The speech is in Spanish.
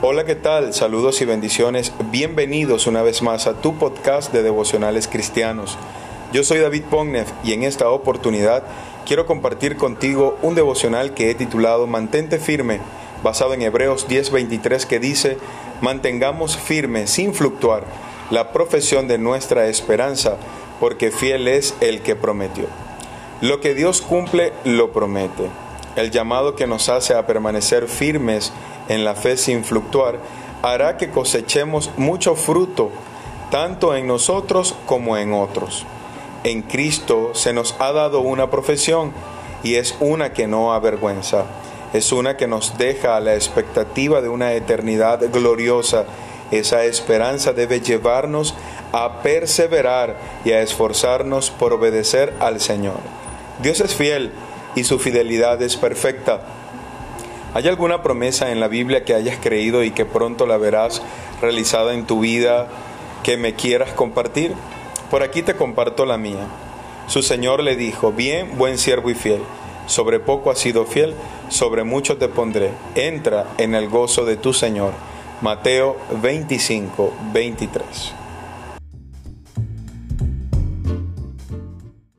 Hola, ¿qué tal? Saludos y bendiciones. Bienvenidos una vez más a tu podcast de devocionales cristianos. Yo soy David Pognev y en esta oportunidad quiero compartir contigo un devocional que he titulado Mantente firme, basado en Hebreos 10:23 que dice, mantengamos firme sin fluctuar la profesión de nuestra esperanza, porque fiel es el que prometió. Lo que Dios cumple, lo promete. El llamado que nos hace a permanecer firmes en la fe sin fluctuar hará que cosechemos mucho fruto, tanto en nosotros como en otros. En Cristo se nos ha dado una profesión y es una que no avergüenza. Es una que nos deja a la expectativa de una eternidad gloriosa. Esa esperanza debe llevarnos a perseverar y a esforzarnos por obedecer al Señor. Dios es fiel y su fidelidad es perfecta. ¿Hay alguna promesa en la Biblia que hayas creído y que pronto la verás realizada en tu vida que me quieras compartir? Por aquí te comparto la mía. Su Señor le dijo, bien, buen siervo y fiel, sobre poco has sido fiel, sobre mucho te pondré, entra en el gozo de tu Señor. Mateo 25, 23.